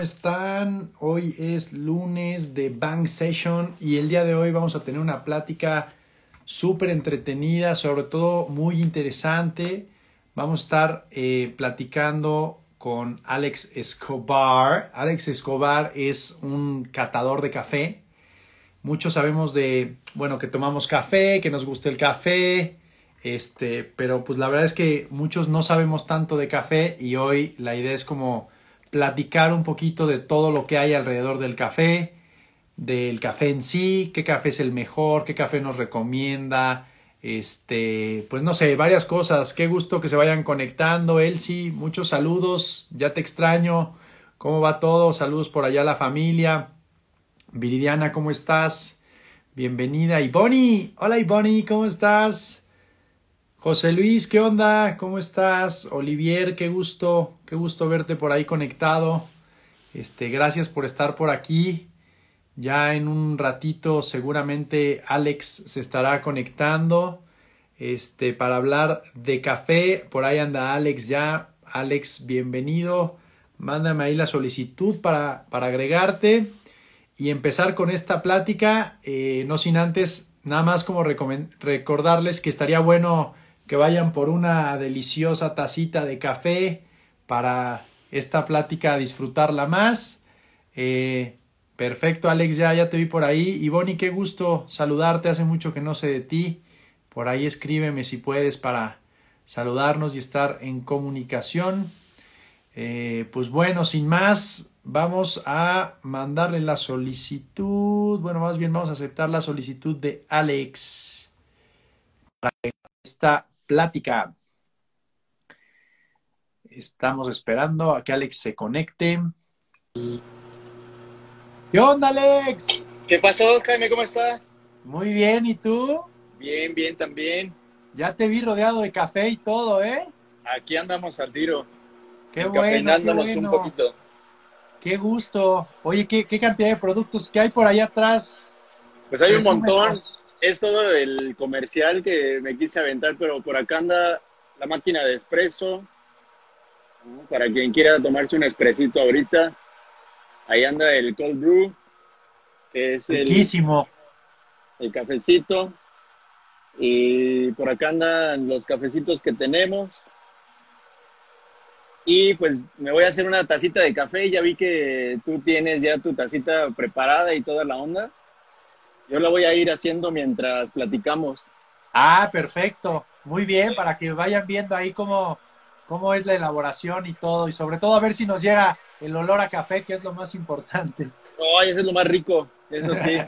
¿cómo están? Hoy es lunes de Bank Session y el día de hoy vamos a tener una plática súper entretenida, sobre todo muy interesante. Vamos a estar eh, platicando con Alex Escobar. Alex Escobar es un catador de café. Muchos sabemos de, bueno, que tomamos café, que nos gusta el café, este, pero pues la verdad es que muchos no sabemos tanto de café y hoy la idea es como platicar un poquito de todo lo que hay alrededor del café, del café en sí, qué café es el mejor, qué café nos recomienda, este, pues no sé, varias cosas. Qué gusto que se vayan conectando. Elsie, muchos saludos, ya te extraño. ¿Cómo va todo? Saludos por allá a la familia. Viridiana, ¿cómo estás? Bienvenida. Y Bonnie, hola Bonnie, ¿cómo estás? José Luis, ¿qué onda? ¿Cómo estás? Olivier, qué gusto, qué gusto verte por ahí conectado. Este, gracias por estar por aquí. Ya en un ratito seguramente Alex se estará conectando este para hablar de café. Por ahí anda Alex ya. Alex, bienvenido. Mándame ahí la solicitud para, para agregarte y empezar con esta plática. Eh, no sin antes, nada más como recordarles que estaría bueno que vayan por una deliciosa tacita de café para esta plática disfrutarla más. Eh, perfecto, Alex, ya, ya te vi por ahí. Y Bonnie, qué gusto saludarte, hace mucho que no sé de ti. Por ahí escríbeme si puedes para saludarnos y estar en comunicación. Eh, pues bueno, sin más, vamos a mandarle la solicitud. Bueno, más bien vamos a aceptar la solicitud de Alex para esta plática. Estamos esperando a que Alex se conecte. ¿Qué onda, Alex? ¿Qué pasó, Jaime? ¿Cómo estás? Muy bien, ¿y tú? Bien, bien, también. Ya te vi rodeado de café y todo, ¿eh? Aquí andamos al tiro. Qué bueno, qué bueno. un poquito. Qué gusto. Oye, ¿qué, ¿qué, cantidad de productos que hay por allá atrás? Pues hay un montón es todo el comercial que me quise aventar, pero por acá anda la máquina de espresso. Para quien quiera tomarse un espresito ahorita. Ahí anda el cold brew, que es el, el cafecito. Y por acá andan los cafecitos que tenemos. Y pues me voy a hacer una tacita de café. Ya vi que tú tienes ya tu tacita preparada y toda la onda. Yo la voy a ir haciendo mientras platicamos. Ah, perfecto. Muy bien, para que vayan viendo ahí cómo, cómo es la elaboración y todo. Y sobre todo a ver si nos llega el olor a café, que es lo más importante. Ay, ese es lo más rico, eso sí.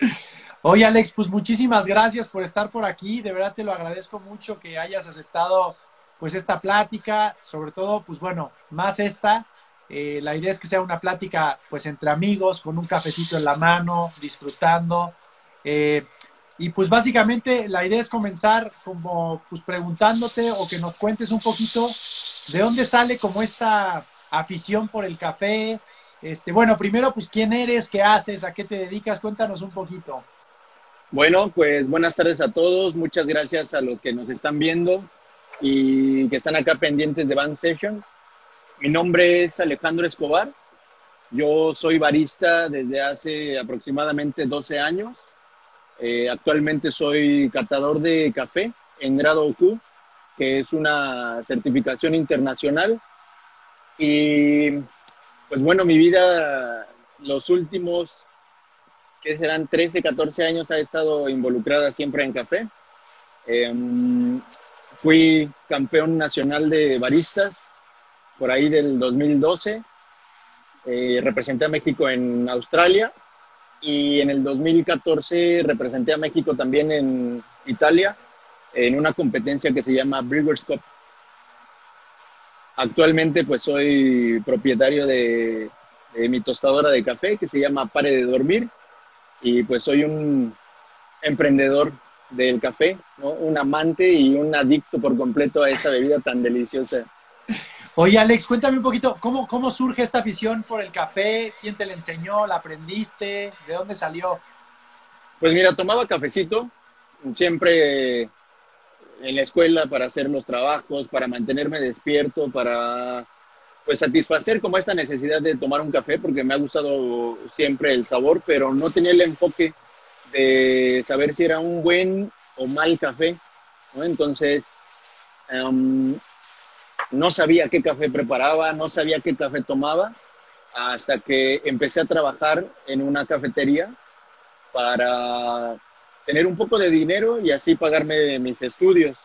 Oye, Alex, pues muchísimas gracias por estar por aquí. De verdad te lo agradezco mucho que hayas aceptado pues esta plática, sobre todo, pues bueno, más esta, eh, la idea es que sea una plática pues entre amigos, con un cafecito en la mano, disfrutando. Eh, y pues básicamente la idea es comenzar como pues preguntándote o que nos cuentes un poquito de dónde sale como esta afición por el café. Este, bueno, primero pues quién eres, qué haces, a qué te dedicas, cuéntanos un poquito. Bueno, pues buenas tardes a todos, muchas gracias a los que nos están viendo y que están acá pendientes de Band Session. Mi nombre es Alejandro Escobar, yo soy barista desde hace aproximadamente 12 años eh, actualmente soy catador de café en grado Q, que es una certificación internacional. Y pues bueno, mi vida, los últimos, que serán 13, 14 años, ha estado involucrada siempre en café. Em, fui campeón nacional de baristas por ahí del 2012. Eh, representé a México en Australia y en el 2014 representé a México también en Italia en una competencia que se llama Brewers Cup. Actualmente pues soy propietario de, mi tostadora de café que se llama Pare de Dormir y pues soy un emprendedor del café, un amante y un adicto por completo a esa bebida tan deliciosa. Oye, Alex, cuéntame un poquito, ¿cómo, ¿cómo surge esta afición por el café? ¿Quién te la enseñó? ¿La aprendiste? ¿De dónde salió? Pues mira, tomaba cafecito, siempre en la escuela para hacer los trabajos, para mantenerme despierto, para pues satisfacer como esta necesidad de tomar un café porque me ha gustado siempre el sabor, pero no tenía el enfoque de saber si era un buen o mal café. Entonces, em, no sabía qué café preparaba, no sabía qué café tomaba, hasta que empecé a trabajar en una cafetería para tener un poco de dinero y así pagarme mis estudios.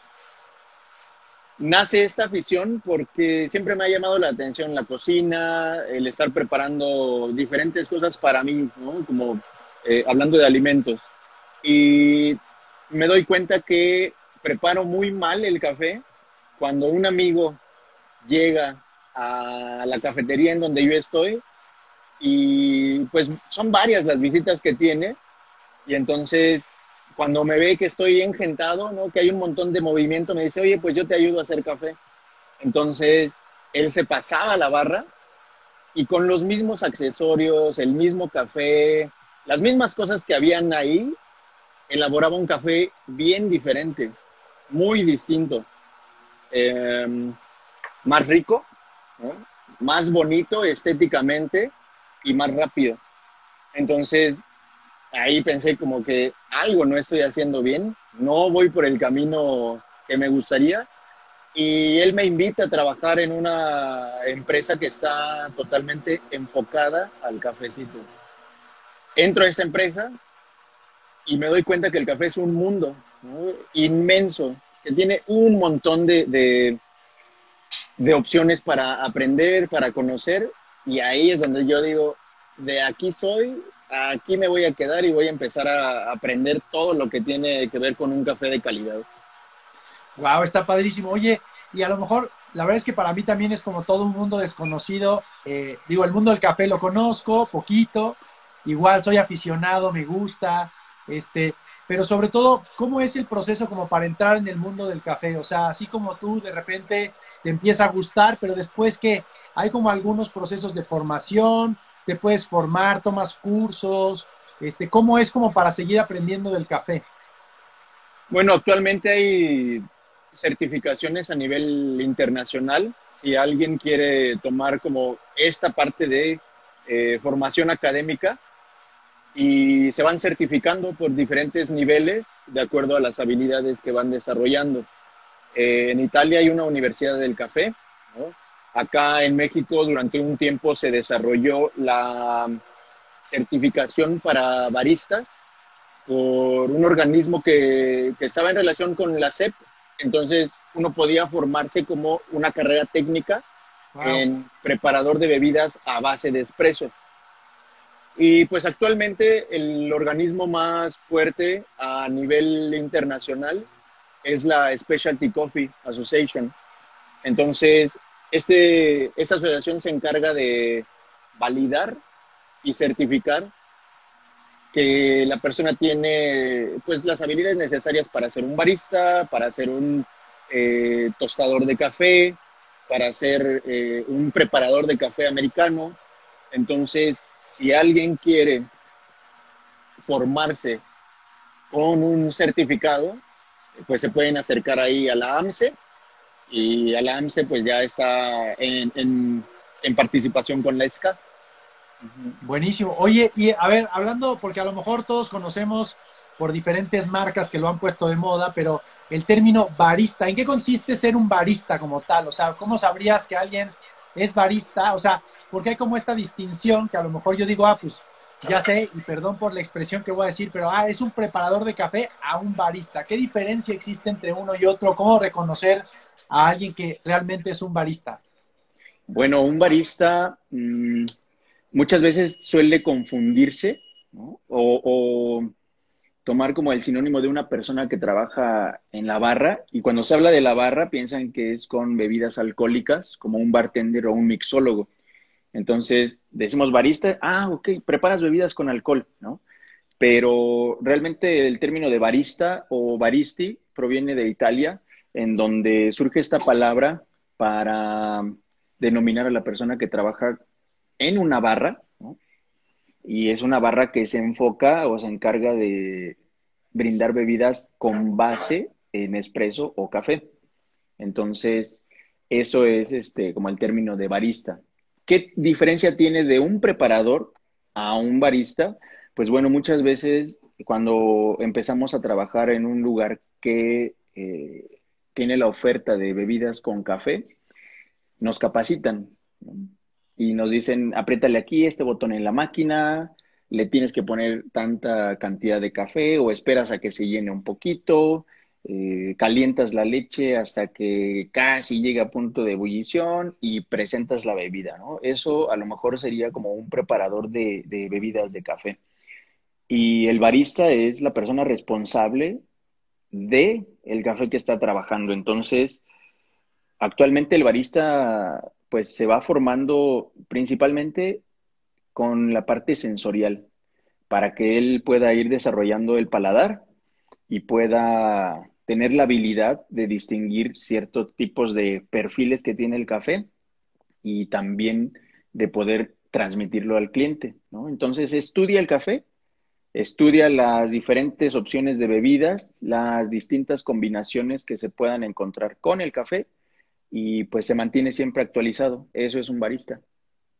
Nace esta afición porque siempre me ha llamado la atención la cocina, el estar preparando diferentes cosas para mí, como eh, hablando de alimentos. Y me doy cuenta que preparo muy mal el café cuando un amigo llega a la cafetería en donde yo estoy y pues son varias las visitas que tiene y entonces cuando me ve que estoy engentado, ¿no? que hay un montón de movimiento, me dice, oye, pues yo te ayudo a hacer café. Entonces él se pasaba a la barra y con los mismos accesorios, el mismo café, las mismas cosas que habían ahí, elaboraba un café bien diferente, muy distinto. Em, más rico, más bonito estéticamente y más rápido. Entonces, ahí pensé como que algo no estoy haciendo bien, no voy por el camino que me gustaría. Y él me invita a trabajar en una empresa que está totalmente enfocada al cafecito. Entro a esta empresa y me doy cuenta que el café es un mundo inmenso, que tiene un montón de, de opciones para aprender, para conocer, y ahí es donde yo digo, de aquí soy, aquí me voy a quedar y voy a empezar a aprender todo lo que tiene que ver con un café de calidad. Wow, está padrísimo. Oye, y a lo mejor, la verdad es que para mí también es como todo un mundo desconocido. Eh, digo, el mundo del café lo conozco poquito, igual soy aficionado, me gusta, este, pero sobre todo, ¿cómo es el proceso como para entrar en el mundo del café? O sea, así como tú de repente te empieza a gustar, pero después que hay como algunos procesos de formación, te puedes formar, tomas cursos, este, ¿cómo es como para seguir aprendiendo del café? Bueno, actualmente hay certificaciones a nivel internacional. Si alguien quiere tomar como esta parte de eh, formación académica, y se van certificando por diferentes niveles de acuerdo a las habilidades que van desarrollando. Eh, en Italia hay una universidad del café. Acá en México durante un tiempo se desarrolló la certificación para baristas por un organismo que, que estaba en relación con la SEP. Entonces uno podía formarse como una carrera técnica en preparador de bebidas a base de espresso. Y pues actualmente el organismo más fuerte a nivel internacional es la Specialty Coffee Association. Entonces, este, esta asociación se encarga de validar y certificar que la persona tiene pues las habilidades necesarias para ser un barista, para ser un eh, tostador de café, para ser eh, un preparador de café americano. Entonces, si alguien quiere formarse con un certificado, pues se pueden acercar ahí a la AMSE y a la AMSE pues ya está en, participación con la ESCA. Buenísimo. Oye, y a ver, hablando, porque a lo mejor todos conocemos por diferentes marcas que lo han puesto de moda, pero el término barista, ¿en qué consiste ser un barista como tal? O sea, ¿cómo sabrías que alguien es barista? O sea, porque hay como esta distinción que a lo mejor yo digo, ah, pues ya sé, y perdón por la expresión que voy a decir, pero ah, es un preparador de café a un barista. ¿Qué diferencia existe entre uno y otro? ¿Cómo reconocer a alguien que realmente es un barista? Bueno, un barista mm, muchas veces suele confundirse ¿no? o, o, tomar como el sinónimo de una persona que trabaja en la barra y cuando se habla de la barra piensan que es con bebidas alcohólicas como un bartender o un mixólogo. Entonces, decimos barista, ah, ok, preparas bebidas con alcohol, ¿no? Pero realmente el término de barista o baristi proviene de Italia, en donde surge esta palabra para denominar a la persona que trabaja en una barra, ¿no? Y es una barra que se enfoca o se encarga de brindar bebidas con base en espresso o café. Entonces, Eso es este, como el término de barista. ¿Qué diferencia tiene de un preparador a un barista? Pues bueno, muchas veces cuando empezamos a trabajar en un lugar que eh, tiene la oferta de bebidas con café, nos capacitan y nos dicen, apriétale aquí este botón en la máquina, le tienes que poner tanta cantidad de café o esperas a que se llene un poquito, eh, calientas la leche hasta que casi llega a punto de ebullición y presentas la bebida, ¿no? Eso a lo mejor sería como un preparador de, de bebidas de café. Y el barista es la persona responsable de el café que está trabajando. Entonces, actualmente el barista pues se va formando principalmente con la parte sensorial para que él pueda ir desarrollando el paladar y pueda tener la habilidad de distinguir ciertos tipos de perfiles que tiene el café y también de poder transmitirlo al cliente, ¿no? Entonces estudia el café, estudia las diferentes opciones de bebidas, las distintas combinaciones que se puedan encontrar con el café y pues se mantiene siempre actualizado. Eso es un barista.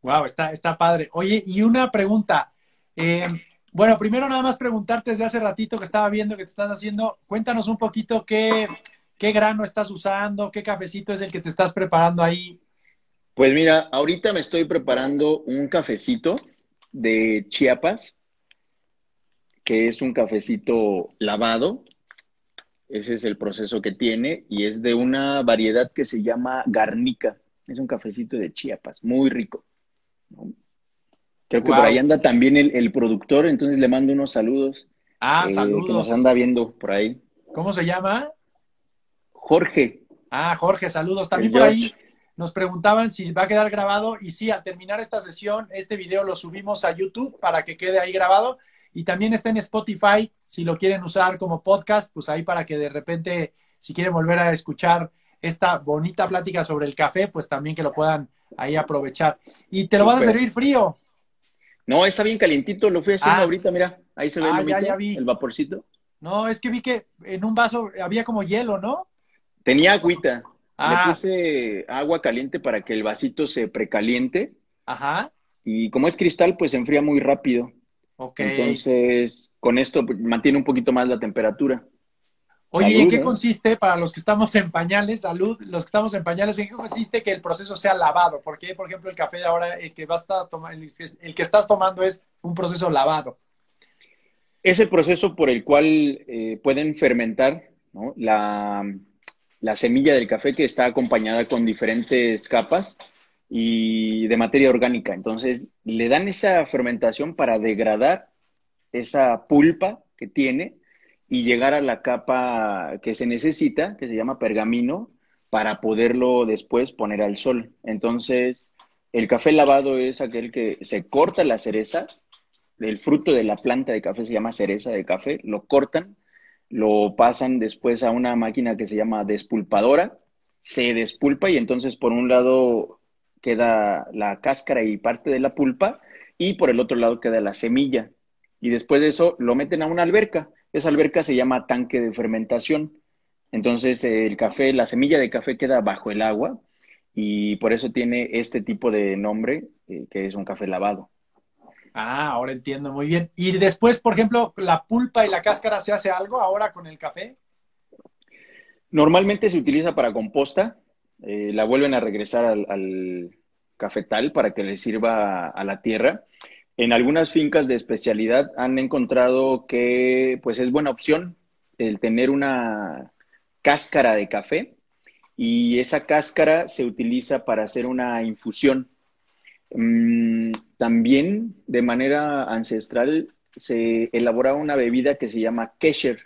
Wow, está, está padre. Oye, y una pregunta. Eh, bueno, primero nada más preguntarte desde hace ratito que estaba viendo que te estás haciendo, cuéntanos un poquito qué, qué grano estás usando, qué cafecito es el que te estás preparando ahí. Pues mira, ahorita me estoy preparando un cafecito de Chiapas, que es un cafecito lavado. Ese es el proceso que tiene y es de una variedad que se llama garnica. Es un cafecito de Chiapas, muy rico. Creo que por ahí anda también el, productor, entonces le mando unos saludos. Ah, saludos. Eh, que nos anda viendo por ahí. ¿Cómo se llama? Jorge. Ah, Jorge, saludos. También por ahí nos preguntaban si va a quedar grabado y sí, al terminar esta sesión, este video lo subimos a YouTube para que quede ahí grabado y también está en Spotify si lo quieren usar como podcast, pues ahí para que de repente, si quieren volver a escuchar esta bonita plática sobre el café, pues también que lo puedan ahí aprovechar. ¿Y te lo vas a servir frío? No, está bien calientito, lo fui haciendo ah. ahorita, mira, ahí se ve ah, ya, ya vi. el vaporcito. No, es que vi que en un vaso había como hielo, ¿no? Tenía agüita. Ah. Le puse agua caliente para que el vasito se precaliente. Ajá. Y como es cristal, pues se enfría muy rápido. Ok. Entonces, con esto mantiene un poquito más la temperatura. Oye, ¿en qué ¿eh? consiste, para los que estamos en pañales, salud, los que estamos en pañales, en qué consiste que el proceso sea lavado? Porque, por ejemplo, el café de ahora, el que, vas a tomar, el que estás tomando es un proceso lavado. Es el proceso por el cual eh, pueden fermentar la, la semilla del café que está acompañada con diferentes capas y de materia orgánica. Entonces, le dan esa fermentación para degradar esa pulpa que tiene y llegar a la capa que se necesita, que se llama pergamino, para poderlo después poner al sol. Entonces, el café lavado es aquel que se corta la cereza, el fruto de la planta de café se llama cereza de café, lo cortan, lo pasan después a una máquina que se llama despulpadora, se despulpa y entonces por un lado queda la cáscara y parte de la pulpa y por el otro lado queda la semilla. Y después de eso lo meten a una alberca esa alberca se llama tanque de fermentación. Entonces el café, la semilla de café queda bajo el agua y por eso tiene este tipo de nombre eh, que es un café lavado. Ah, ahora entiendo muy bien. Y después, por ejemplo, la pulpa y la cáscara, ¿se hace algo ahora con el café? Normalmente se utiliza para composta. Eh, la vuelven a regresar al, al, cafetal para que le sirva a la tierra en algunas fincas de especialidad han encontrado que pues es buena opción el tener una cáscara de café y esa cáscara se utiliza para hacer una infusión. Mm, también de manera ancestral se elabora una bebida que se llama kesher.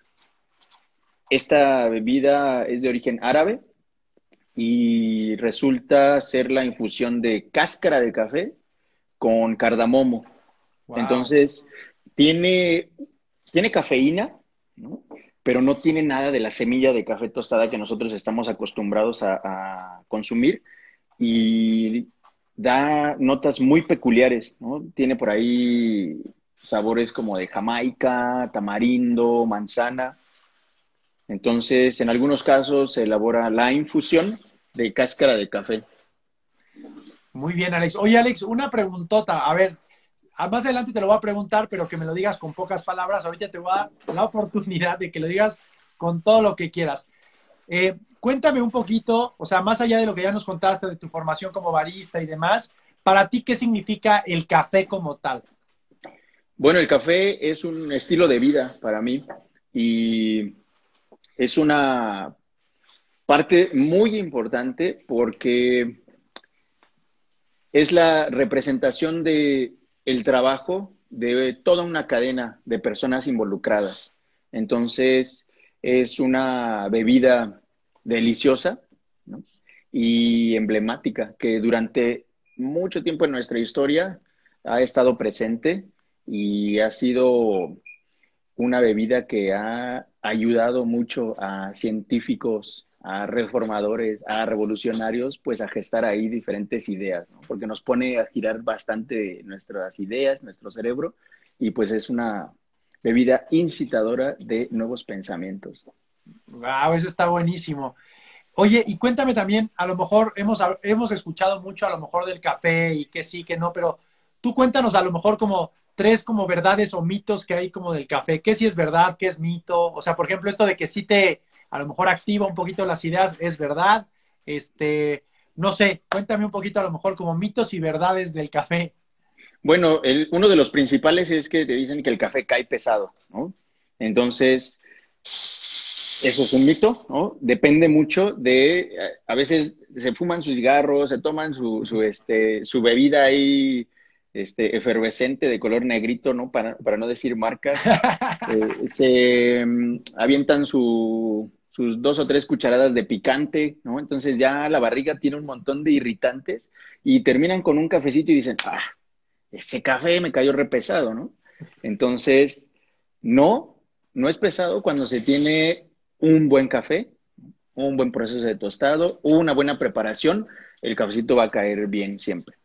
Esta bebida es de origen árabe y resulta ser la infusión de cáscara de café con cardamomo. Entonces, tiene, tiene cafeína, pero no tiene nada de la semilla de café tostada que nosotros estamos acostumbrados a, consumir y da notas muy peculiares, ¿no? Tiene por ahí sabores como de jamaica, tamarindo, manzana. Entonces, en algunos casos se elabora la infusión de cáscara de café. Muy bien, Alex. Oye, Alex, una preguntota. A ver, más adelante te lo voy a preguntar, pero que me lo digas con pocas palabras. Ahorita te voy a dar la oportunidad de que lo digas con todo lo que quieras. Eh, cuéntame un poquito, o sea, más allá de lo que ya nos contaste de tu formación como barista y demás, para ti, ¿qué significa el café como tal? Bueno, el café es un estilo de vida para mí y es una parte muy importante porque es la representación de el trabajo de toda una cadena de personas involucradas. Entonces, es una bebida deliciosa y emblemática que durante mucho tiempo en nuestra historia ha estado presente y ha sido una bebida que ha ayudado mucho a científicos, a reformadores, a revolucionarios, pues a gestar ahí diferentes ideas, porque nos pone a girar bastante nuestras ideas, nuestro cerebro, y pues es una bebida incitadora de nuevos pensamientos. Wow, eso está buenísimo. Oye, y cuéntame también, a lo mejor hemos, hemos escuchado mucho a lo mejor del café y que sí, que no, pero tú cuéntanos a lo mejor como tres como verdades o mitos que hay como del café. ¿Qué sí es verdad? ¿Qué es mito? O sea, por ejemplo, esto de que sí te, a lo mejor activa un poquito las ideas, es verdad. Este, no sé, cuéntame un poquito a lo mejor como mitos y verdades del café. Bueno, uno de los principales es que te dicen que el café cae pesado, ¿no? Entonces, eso es un mito, ¿no? Depende mucho de, a veces se fuman sus cigarros, se toman su, su, este, su bebida ahí este, efervescente de color negrito, ¿no? Para, para no decir marcas. Eh, se mm, avientan su, sus dos o tres cucharadas de picante, ¿no? Entonces ya la barriga tiene un montón de irritantes y terminan con un cafecito y dicen, ah, ese café me cayó repesado, ¿no? Entonces, no, no es pesado cuando se tiene un buen café, un buen proceso de tostado, una buena preparación, el cafecito va a caer bien siempre.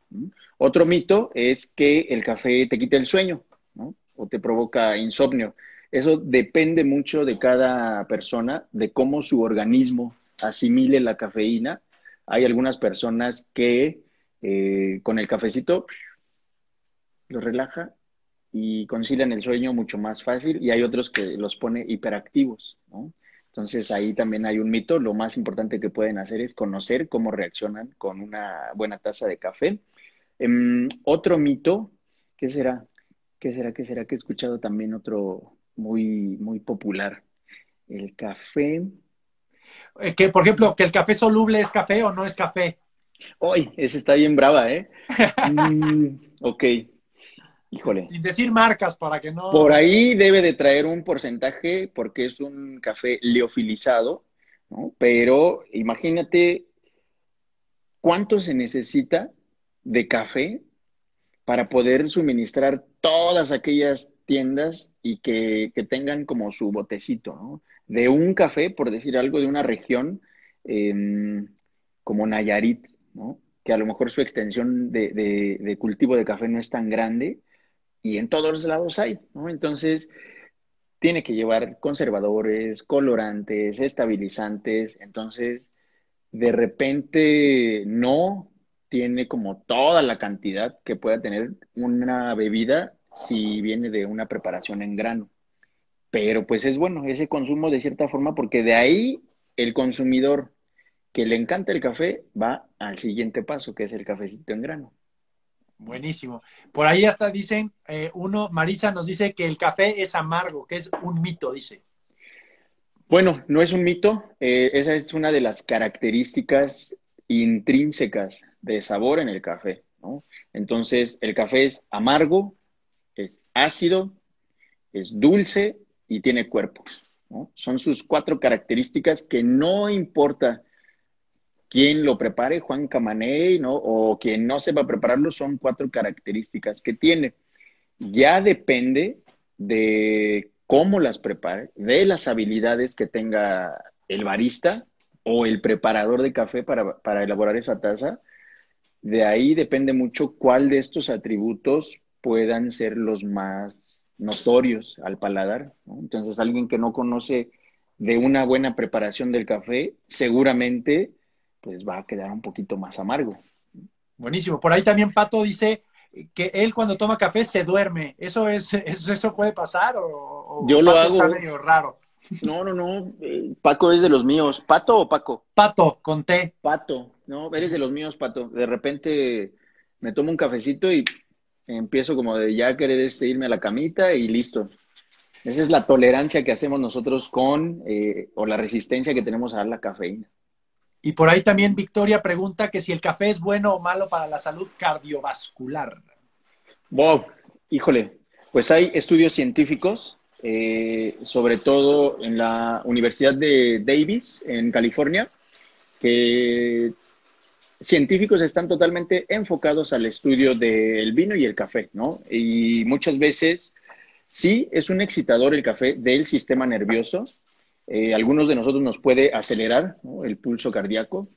Otro mito es que el café te quita el sueño, ¿no? O te provoca insomnio. Eso depende mucho de cada persona, de cómo su organismo asimile la cafeína. Hay algunas personas que eh, con el cafecito los relaja y concilian el sueño mucho más fácil y hay otros que los pone hiperactivos, Entonces ahí también hay un mito. Lo más importante que pueden hacer es conocer cómo reaccionan con una buena taza de café. Em, otro mito, ¿qué será? ¿Qué será? ¿Qué será? Que he escuchado también otro, muy, muy popular. El café. Eh, que, por ejemplo, que el café soluble es café o no es café. Uy, ese está bien brava, ¿eh? Mm, ok. Híjole. Sin decir marcas para que no. Por ahí debe de traer un porcentaje porque es un café leofilizado, ¿no? Pero imagínate cuánto se necesita de café para poder suministrar todas aquellas tiendas y que, tengan como su botecito. De un café, por decir algo, de una región em, como Nayarit, ¿no? Que a lo mejor su extensión de, de, cultivo de café no es tan grande y en todos los lados hay, ¿no? Entonces, tiene que llevar conservadores, colorantes, estabilizantes, entonces, de repente no tiene como toda la cantidad que pueda tener una bebida si viene de una preparación en grano. Pero pues es bueno ese consumo de cierta forma porque de ahí el consumidor que le encanta el café va al siguiente paso, que es el cafecito en grano. Buenísimo. Por ahí hasta dicen, eh, uno, Marisa nos dice que el café es amargo, que es un mito, dice. Bueno, no es un mito, eh, esa es una de las características intrínsecas de sabor en el café. ¿no? Entonces, el café es amargo, es ácido, es dulce y tiene cuerpo. Son sus cuatro características que no importa quién lo prepare, Juan Camaney, ¿no? o quien no sepa prepararlo, son cuatro características que tiene. Ya depende de cómo las prepare, de las habilidades que tenga el barista o el preparador de café para, para elaborar esa taza. De ahí depende mucho cuál de estos atributos puedan ser los más notorios al paladar. Entonces, alguien que no conoce de una buena preparación del café, seguramente pues va a quedar un poquito más amargo. Buenísimo. Por ahí también Pato dice que él cuando toma café se duerme. ¿Eso es, eso, puede pasar o, Yo lo hago. Está medio raro. No, no, no. Eh, Paco es de los míos. ¿Pato o Paco? Pato, con T. Pato. No, eres de los míos, Pato. De repente me tomo un cafecito y empiezo como de ya querer este, irme a la camita y listo. Esa es la tolerancia que hacemos nosotros con, eh, o la resistencia que tenemos a la cafeína. Y por ahí también Victoria pregunta que si el café es bueno o malo para la salud cardiovascular. Bob, híjole, pues hay estudios científicos, eh, sobre todo en la Universidad de Davis, en California, que científicos están totalmente enfocados al estudio del vino y el café, ¿no? Y muchas veces sí es un excitador el café del sistema nervioso, eh, algunos de nosotros nos puede acelerar el pulso cardíaco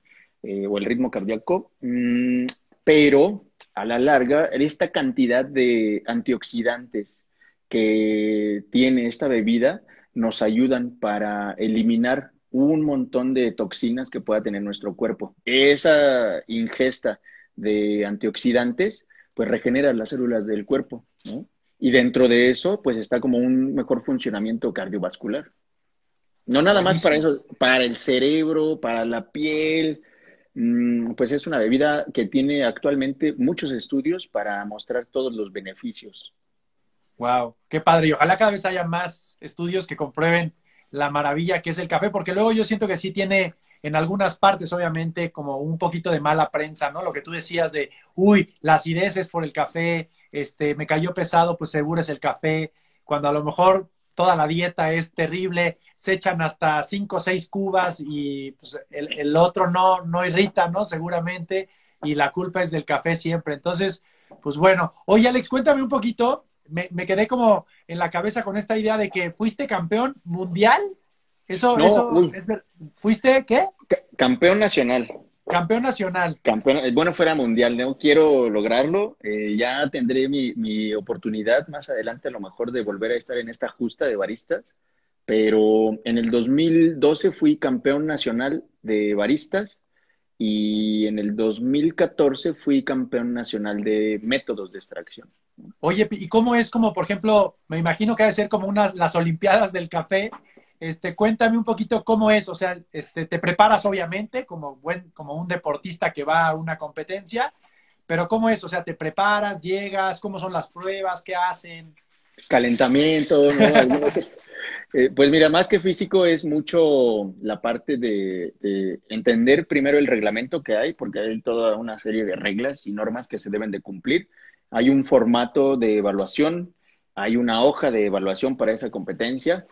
eh, o el ritmo cardíaco, mm, pero a la larga, esta cantidad de antioxidantes que tiene esta bebida nos ayudan para eliminar un montón de toxinas que pueda tener nuestro cuerpo. Esa ingesta de antioxidantes, pues regenera las células del cuerpo, Y dentro de eso, pues está como un mejor funcionamiento cardiovascular. No nada más para eso, para el cerebro, para la piel, mm, pues es una bebida que tiene actualmente muchos estudios para mostrar todos los beneficios. Wow, qué padre. Y ojalá cada vez haya más estudios que comprueben la maravilla que es el café, porque luego yo siento que sí tiene en algunas partes, obviamente, como un poquito de mala prensa, ¿no? Lo que tú decías de, uy, la acidez es por el café, este, me cayó pesado, pues seguro es el café, cuando a lo mejor toda la dieta es terrible, se echan hasta cinco o seis cubas y pues, el, otro no, no irrita, ¿no? Seguramente, y la culpa es del café siempre. Entonces, pues bueno, oye Alex, cuéntame un poquito, me, quedé como en la cabeza con esta idea de que fuiste campeón mundial. Eso, eso es ¿Fuiste qué? Campeón nacional. Campeón nacional. Campeón, bueno, fuera mundial, no quiero lograrlo. Eh, ya tendré mi, mi, oportunidad más adelante, a lo mejor, de volver a estar en esta justa de baristas. Pero en el 2012 fui campeón nacional de baristas y en el 2014 fui campeón nacional de métodos de extracción. Oye, ¿y cómo es como, por ejemplo, me imagino que debe ser como unas las Olimpiadas del café? Este, cuéntame un poquito cómo es, o sea, este, te preparas obviamente como, buen, como un deportista que va a una competencia, pero ¿cómo es? O sea, te preparas, llegas, ¿cómo son las pruebas? ¿Qué hacen? Calentamiento, ¿no? Eh, pues mira, más que físico es mucho la parte de, de, entender primero el reglamento que hay, porque hay toda una serie de reglas y normas que se deben de cumplir. Hay un formato de evaluación, hay una hoja de evaluación para esa competencia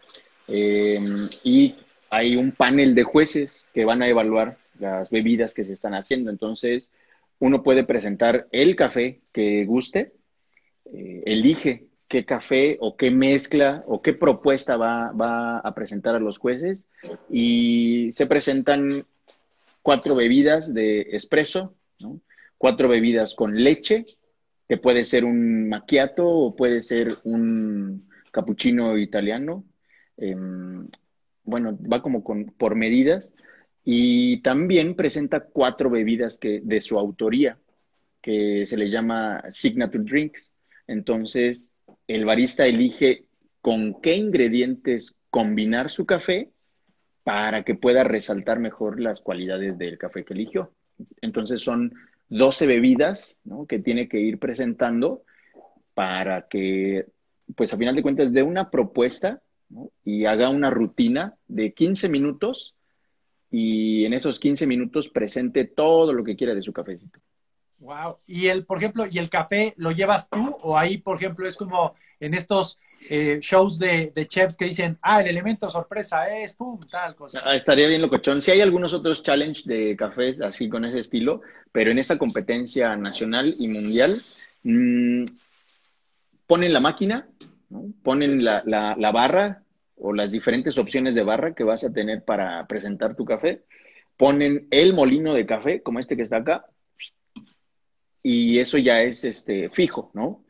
Em, y hay un panel de jueces que van a evaluar las bebidas que se están haciendo. Entonces, uno puede presentar el café que guste, eh, elige qué café o qué mezcla o qué propuesta va, va a presentar a los jueces y se presentan cuatro bebidas de espresso, cuatro bebidas con leche, que puede ser un macchiato o puede ser un cappuccino italiano, Em, bueno, va como con, por medidas y también presenta cuatro bebidas que, de su autoría, que se le llama Signature Drinks. Entonces, el barista elige con qué ingredientes combinar su café para que pueda resaltar mejor las cualidades del café que eligió. Entonces, son 12 bebidas que tiene que ir presentando para que, pues a final de cuentas, de una propuesta y haga una rutina de 15 minutos y en esos 15 minutos presente todo lo que quiera de su cafecito. Wow. Y el, por ejemplo, ¿y el café lo llevas tú o ahí, por ejemplo, es como en estos eh, shows de, chefs que dicen, ah, el elemento sorpresa es, pum, tal cosa? Ah, estaría bien locochón. Sí hay algunos otros challenge de cafés así con ese estilo, pero en esa competencia nacional y mundial, mmm, ponen la máquina Ponen la, la, barra o las diferentes opciones de barra que vas a tener para presentar tu café. Ponen el molino de café, como este que está acá, y eso ya es este, fijo, ¿no?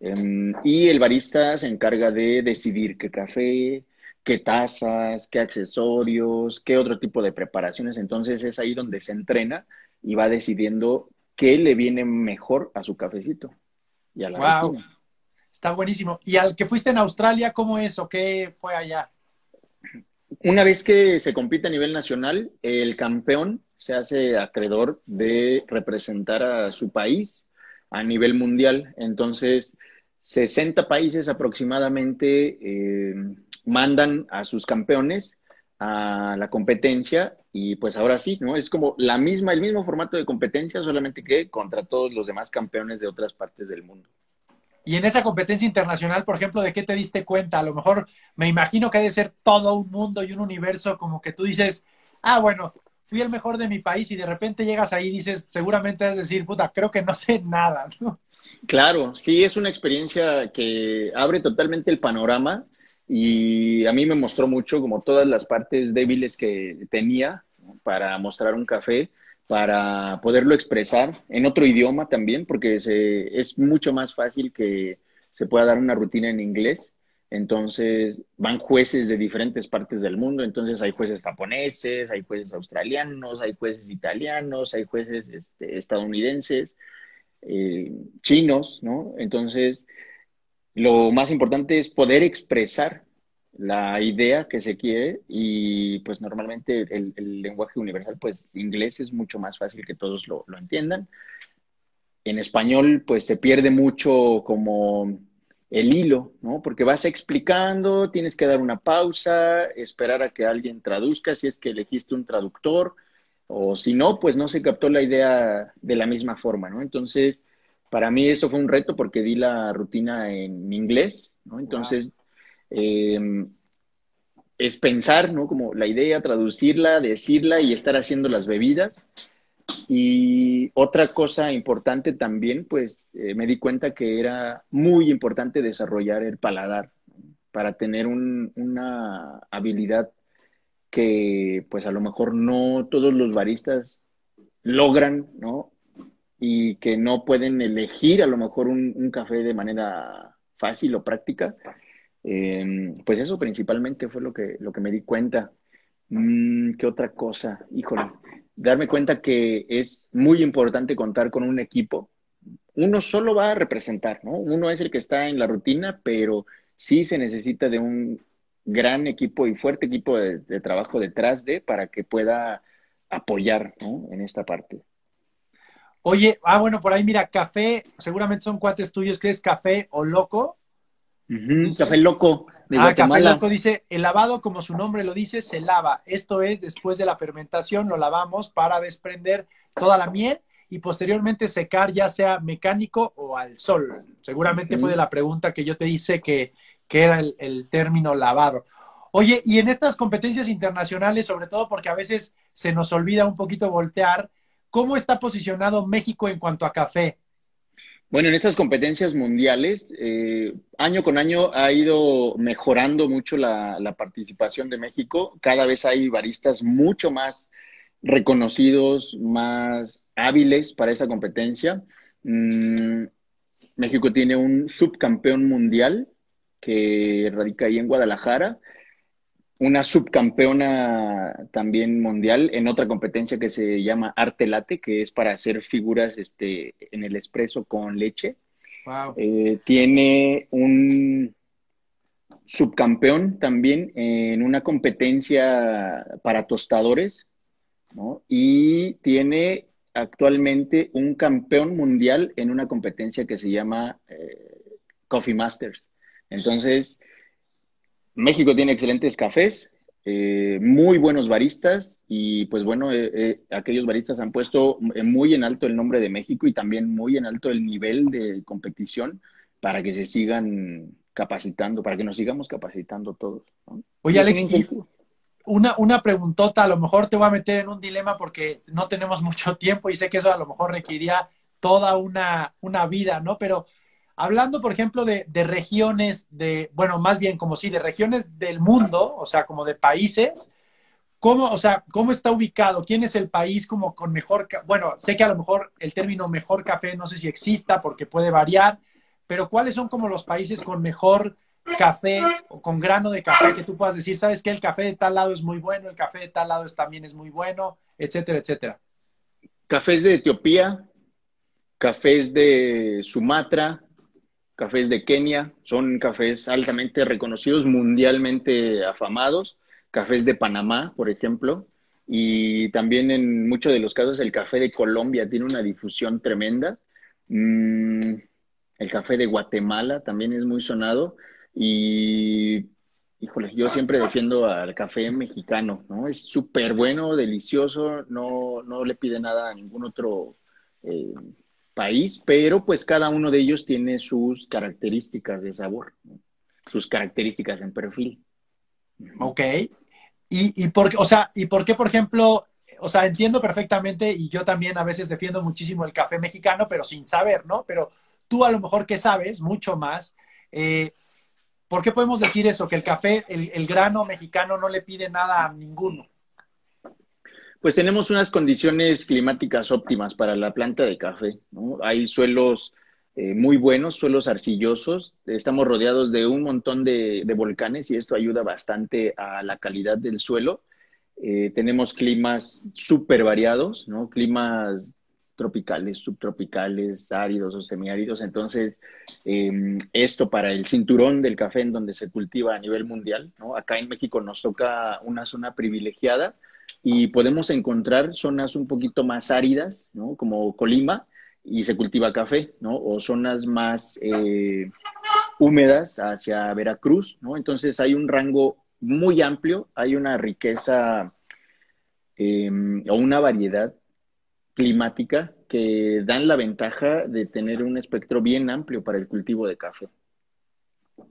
Em, y el barista se encarga de decidir qué café, qué tazas, qué accesorios, qué otro tipo de preparaciones. Entonces es ahí donde se entrena y va decidiendo qué le viene mejor a su cafecito y a la wow. Está buenísimo. ¿Y al que fuiste en Australia, cómo es o qué fue allá? Una vez que se compite a nivel nacional, el campeón se hace acreedor de representar a su país a nivel mundial. Entonces, 60 países aproximadamente eh, mandan a sus campeones a la competencia y pues ahora sí, ¿no? Es como la misma, el mismo formato de competencia, solamente que contra todos los demás campeones de otras partes del mundo. Y en esa competencia internacional, por ejemplo, ¿de qué te diste cuenta? A lo mejor me imagino que hay de ser todo un mundo y un universo como que tú dices, ah, bueno, fui el mejor de mi país y de repente llegas ahí y dices, seguramente es decir, puta, creo que no sé nada, ¿no? Claro, sí, es una experiencia que abre totalmente el panorama y a mí me mostró mucho como todas las partes débiles que tenía para mostrar un café para poderlo expresar en otro idioma también, porque se, es mucho más fácil que se pueda dar una rutina en inglés. Entonces van jueces de diferentes partes del mundo, entonces hay jueces japoneses, hay jueces australianos, hay jueces italianos, hay jueces este, estadounidenses, eh, chinos, ¿no? Entonces, lo más importante es poder expresar la idea que se quiere y pues normalmente el, lenguaje universal, pues inglés es mucho más fácil que todos lo, lo, entiendan. En español pues se pierde mucho como el hilo, ¿no? Porque vas explicando, tienes que dar una pausa, esperar a que alguien traduzca si es que elegiste un traductor o si no, pues no se captó la idea de la misma forma, ¿no? Entonces, para mí eso fue un reto porque di la rutina en inglés, ¿no? Entonces... Eh, es pensar, ¿no? Como la idea, traducirla, decirla y estar haciendo las bebidas. Y otra cosa importante también, pues eh, me di cuenta que era muy importante desarrollar el paladar para tener una habilidad que pues a lo mejor no todos los baristas logran, ¿no? Y que no pueden elegir a lo mejor un café de manera fácil o práctica. Em, pues eso principalmente fue lo que, lo que me di cuenta. Mm, ¿Qué otra cosa? Híjole, darme cuenta que es muy importante contar con un equipo. Uno solo va a representar, ¿no? Uno es el que está en la rutina, pero sí se necesita de un gran equipo y fuerte equipo de, de trabajo detrás de para que pueda apoyar, ¿no? En esta parte. Oye, ah, bueno, por ahí mira, café, seguramente son cuates tuyos, que es café o loco? café loco de ah, café loco dice, el lavado, como su nombre lo dice, se lava. Esto es, después de la fermentación, lo lavamos para desprender toda la miel y posteriormente secar, ya sea mecánico o al sol. Seguramente fue de la pregunta que yo te hice que, que era el, término lavado. Oye, y en estas competencias internacionales, sobre todo porque a veces se nos olvida un poquito voltear, ¿cómo está posicionado México en cuanto a café? Bueno, en estas competencias mundiales, eh, año con año ha ido mejorando mucho la, participación de México. Cada vez hay baristas mucho más reconocidos, más hábiles para esa competencia. Mm, México tiene un subcampeón mundial que radica ahí en Guadalajara una subcampeona también mundial en otra competencia que se llama Arte Late, que es para hacer figuras este, en el expreso con leche. Eh, tiene un subcampeón también en una competencia para tostadores, ¿no? Y tiene actualmente un campeón mundial en una competencia que se llama eh, Coffee Masters. Entonces, México tiene excelentes cafés, eh, muy buenos baristas y pues bueno, eh, eh, aquellos baristas han puesto muy en alto el nombre de México y también muy en alto el nivel de competición para que se sigan capacitando, para que nos sigamos capacitando todos. Oye, Alex, una, una preguntota, a lo mejor te voy a meter en un dilema porque no tenemos mucho tiempo y sé que eso a lo mejor requeriría toda una, una vida, ¿no? Pero Hablando, por ejemplo, de, regiones, de, bueno, más bien como si de regiones del mundo, o sea, como de países, ¿cómo, o sea, cómo está ubicado? ¿Quién es el país como con mejor, bueno, sé que a lo mejor el término mejor café no sé si exista porque puede variar, pero ¿cuáles son como los países con mejor café con grano de café que tú puedas decir, sabes que el café de tal lado es muy bueno, el café de tal lado también es muy bueno, etcétera, etcétera? Cafés de Etiopía, cafés de Sumatra, cafés de Kenia, son cafés altamente reconocidos, mundialmente afamados, cafés de Panamá, por ejemplo, y también en muchos de los casos el café de Colombia tiene una difusión tremenda. Mm, el café de Guatemala también es muy sonado y, híjole, yo siempre defiendo al café mexicano, ¿no? Es súper bueno, delicioso, no, no le pide nada a ningún otro eh, país, pero pues cada uno de ellos tiene sus características de sabor, sus características en perfil. Ok. ¿Y, y por, o sea, ¿Y por qué, por ejemplo, o sea, entiendo perfectamente y yo también a veces defiendo muchísimo el café mexicano, pero sin saber, ¿no? Pero tú a lo mejor que sabes mucho más, eh, ¿por qué podemos decir eso? Que el café, el, el grano mexicano no le pide nada a ninguno pues tenemos unas condiciones climáticas óptimas para la planta de café. Hay suelos eh, muy buenos, suelos arcillosos. Estamos rodeados de un montón de, volcanes y esto ayuda bastante a la calidad del suelo. Eh, tenemos climas súper variados, ¿no? Climas tropicales, subtropicales, áridos o semiáridos. Entonces, em, esto para el cinturón del café en donde se cultiva a nivel mundial, ¿no? Acá en México nos toca una zona privilegiada y podemos encontrar zonas un poquito más áridas, ¿no? Como Colima, y se cultiva café, ¿no? O zonas más eh, húmedas hacia Veracruz, ¿no? Entonces hay un rango muy amplio, hay una riqueza em, o una variedad climática que dan la ventaja de tener un espectro bien amplio para el cultivo de café.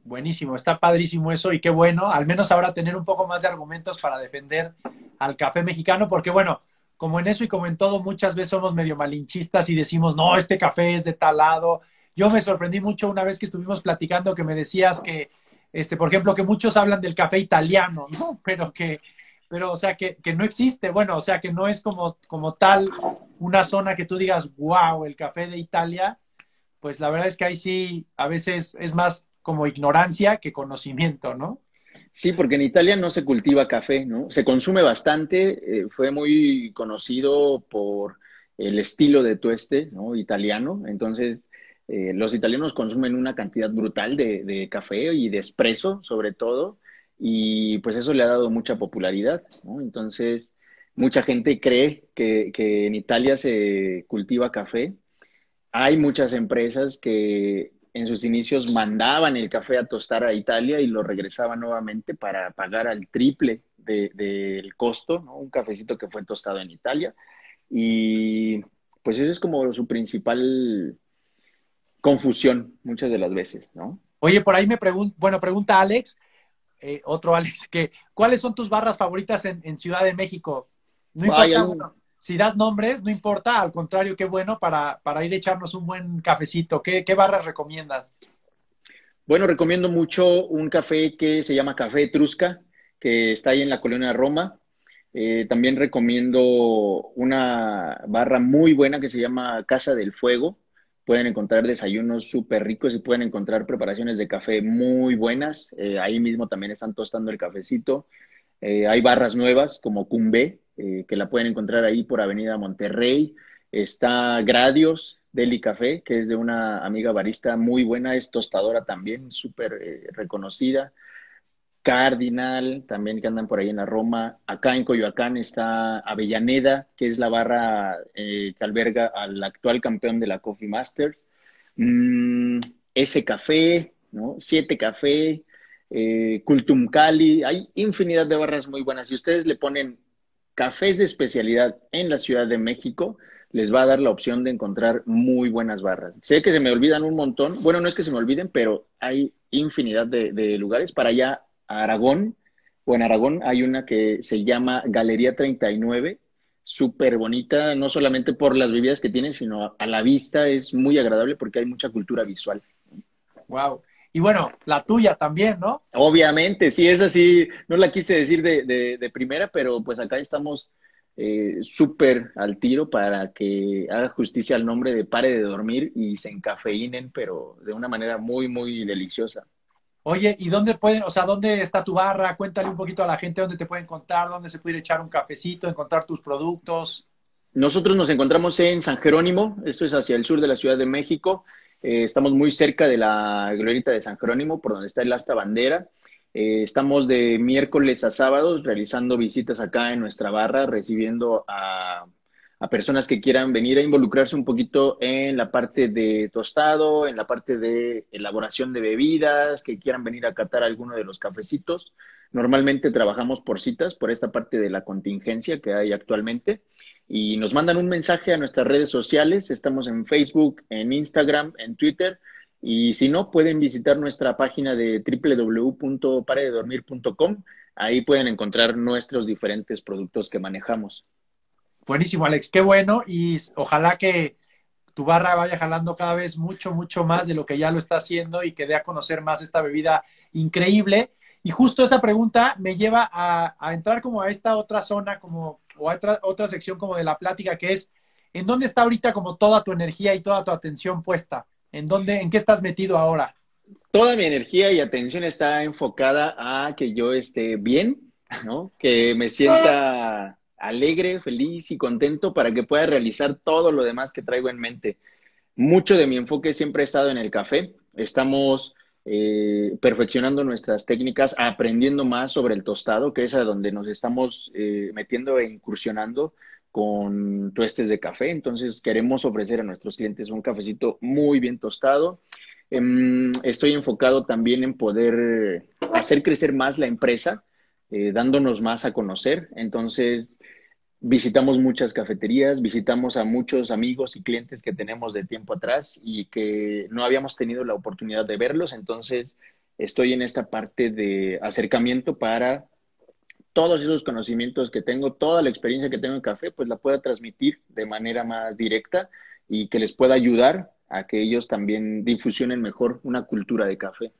Buenísimo, está padrísimo eso y qué bueno, al menos ahora tener un poco más de argumentos para defender al café mexicano, porque bueno, como en eso y como en todo, muchas veces somos medio malinchistas y decimos, no, este café es de tal lado. Yo me sorprendí mucho una vez que estuvimos platicando que me decías que, este, por ejemplo, que muchos hablan del café italiano, ¿no? Pero que, pero, o sea, que, que no existe, bueno, o sea, que no es como, como tal una zona que tú digas, wow, el café de Italia, pues la verdad es que ahí sí, a veces es más como ignorancia que conocimiento, ¿no? Sí, porque en Italia no se cultiva café, ¿no? Se consume bastante, eh, fue muy conocido por el estilo de tueste, ¿no? Italiano, entonces eh, los italianos consumen una cantidad brutal de, café y de espresso, sobre todo, y pues eso le ha dado mucha popularidad, ¿no? Entonces, mucha gente cree que, que en Italia se cultiva café. Hay muchas empresas que en sus inicios mandaban el café a tostar a Italia y lo regresaban nuevamente para pagar al triple del costo, ¿no? un cafecito que fue tostado en Italia. Y pues eso es como su principal confusión muchas de las veces, ¿no? Oye, por ahí me pregunta, bueno, pregunta Alex, eh, otro Alex, que ¿cuáles son tus barras favoritas en, Ciudad de México? No importa, si das nombres, no importa, al contrario, qué bueno para, para ir a echarnos un buen cafecito. ¿Qué, barras recomiendas? Bueno, recomiendo mucho un café que se llama Café Etrusca, que está ahí en la colonia Roma. Eh, también recomiendo una barra muy buena que se llama Casa del Fuego. Pueden encontrar desayunos súper ricos y pueden encontrar preparaciones de café muy buenas. Eh, ahí mismo también están tostando el cafecito. Eh, hay barras nuevas como Cumbé, eh, que la pueden encontrar ahí por Avenida Monterrey. Está Gradios Deli Café, que es de una amiga barista muy buena, es tostadora también, súper eh, reconocida. Cardinal, también que andan por ahí en la Roma. Acá en Coyoacán está Avellaneda, que es la barra eh, que alberga al actual campeón de la Coffee Masters. Mm, ese café, ¿no? Siete Café, Cultum Cali, hay infinidad de barras muy buenas. Si ustedes le ponen cafés de especialidad en la Ciudad de México, les va a dar la opción de encontrar muy buenas barras. Sé que se me olvidan un montón, bueno, no es que se me olviden, pero hay infinidad de, lugares. Para allá, Aragón, o en Aragón hay una que se llama Galería 39, súper bonita, no solamente por las bebidas que tiene, sino a la vista es muy agradable porque hay mucha cultura visual. Wow. Y bueno, la tuya también, ¿no? Obviamente, sí, es así, no la quise decir de, primera, pero pues acá estamos eh, súper al tiro para que haga justicia al nombre de Pare de Dormir y se encafeínen, pero de una manera muy, muy deliciosa. Oye, ¿y dónde pueden, o sea, dónde está tu barra? Cuéntale un poquito a la gente dónde te pueden contar, dónde se puede echar un cafecito, encontrar tus productos. Nosotros nos encontramos en San Jerónimo, esto es hacia el sur de la Ciudad de México. Eh, estamos muy cerca de la glorieta de San Jerónimo, por donde está el asta bandera. Eh, estamos de miércoles a sábados realizando visitas acá en nuestra barra, recibiendo a, a, personas que quieran venir a involucrarse un poquito en la parte de tostado, en la parte de elaboración de bebidas, que quieran venir a catar alguno de los cafecitos. Normalmente trabajamos por citas, por esta parte de la contingencia que hay actualmente y nos mandan un mensaje a nuestras redes sociales. Estamos en Facebook, en Instagram, en Twitter. Y si no, pueden visitar nuestra página de www.parededormir.com. Ahí pueden encontrar nuestros diferentes productos que manejamos. Buenísimo, Alex. Qué bueno. Y ojalá que tu barra vaya jalando cada vez mucho, mucho más de lo que ya lo está haciendo y que dé a conocer más esta bebida increíble. Y justo esa pregunta me lleva a, a entrar como a esta otra zona, como o otra, otra sección como de la plática que es, ¿en dónde está ahorita como toda tu energía y toda tu atención puesta? ¿En dónde, en qué estás metido ahora? Toda mi energía y atención está enfocada a que yo esté bien, ¿no? Que me sienta alegre, feliz y contento para que pueda realizar todo lo demás que traigo en mente. Mucho de mi enfoque siempre ha estado en el café. Estamos eh, perfeccionando nuestras técnicas, aprendiendo más sobre el tostado, que es a donde nos estamos eh, metiendo e incursionando con tuestes de café. Entonces queremos ofrecer a nuestros clientes un cafecito muy bien tostado. Em, estoy enfocado también en poder hacer crecer más la empresa, eh, dándonos más a conocer. Entonces, visitamos muchas cafeterías, visitamos a muchos amigos y clientes que tenemos de tiempo atrás y que no habíamos tenido la oportunidad de verlos. Entonces, estoy en esta parte de acercamiento para todos esos conocimientos que tengo, toda la experiencia que tengo en café, pues la pueda transmitir de manera más directa y que les pueda ayudar a que ellos también difusionen mejor una cultura de café.